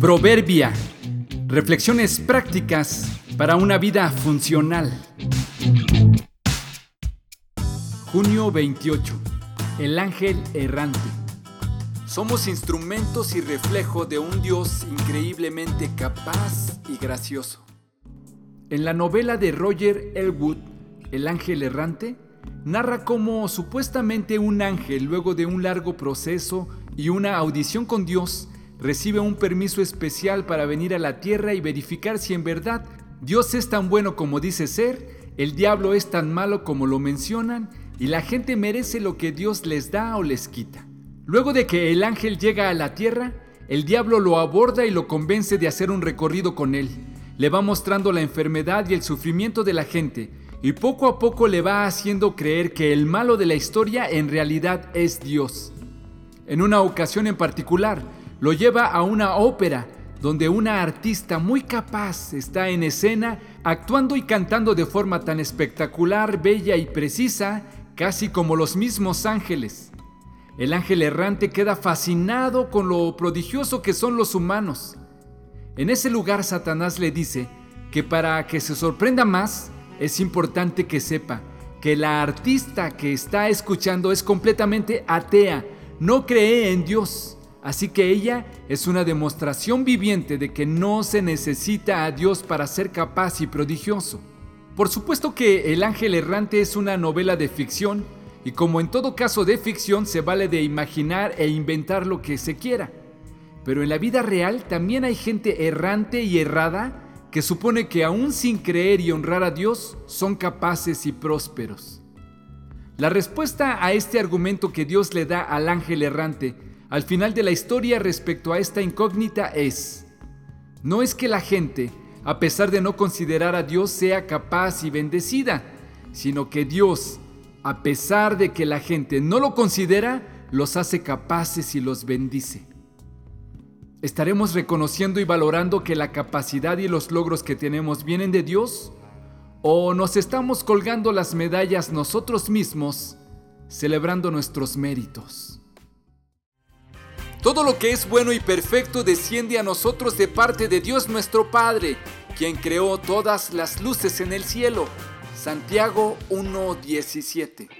Proverbia. Reflexiones prácticas para una vida funcional. Junio 28. El ángel errante. Somos instrumentos y reflejo de un Dios increíblemente capaz y gracioso. En la novela de Roger Elwood, El ángel errante, narra cómo supuestamente un ángel, luego de un largo proceso y una audición con Dios, recibe un permiso especial para venir a la tierra y verificar si en verdad Dios es tan bueno como dice ser, el diablo es tan malo como lo mencionan y la gente merece lo que Dios les da o les quita. Luego de que el ángel llega a la tierra, el diablo lo aborda y lo convence de hacer un recorrido con él. Le va mostrando la enfermedad y el sufrimiento de la gente y poco a poco le va haciendo creer que el malo de la historia en realidad es Dios. En una ocasión en particular, lo lleva a una ópera donde una artista muy capaz está en escena actuando y cantando de forma tan espectacular, bella y precisa, casi como los mismos ángeles. El ángel errante queda fascinado con lo prodigioso que son los humanos. En ese lugar Satanás le dice que para que se sorprenda más, es importante que sepa que la artista que está escuchando es completamente atea, no cree en Dios. Así que ella es una demostración viviente de que no se necesita a Dios para ser capaz y prodigioso. Por supuesto que El Ángel Errante es una novela de ficción y como en todo caso de ficción se vale de imaginar e inventar lo que se quiera. Pero en la vida real también hay gente errante y errada que supone que aún sin creer y honrar a Dios son capaces y prósperos. La respuesta a este argumento que Dios le da al ángel errante al final de la historia respecto a esta incógnita es, no es que la gente, a pesar de no considerar a Dios, sea capaz y bendecida, sino que Dios, a pesar de que la gente no lo considera, los hace capaces y los bendice. ¿Estaremos reconociendo y valorando que la capacidad y los logros que tenemos vienen de Dios? ¿O nos estamos colgando las medallas nosotros mismos, celebrando nuestros méritos? Todo lo que es bueno y perfecto desciende a nosotros de parte de Dios nuestro Padre, quien creó todas las luces en el cielo. Santiago 1.17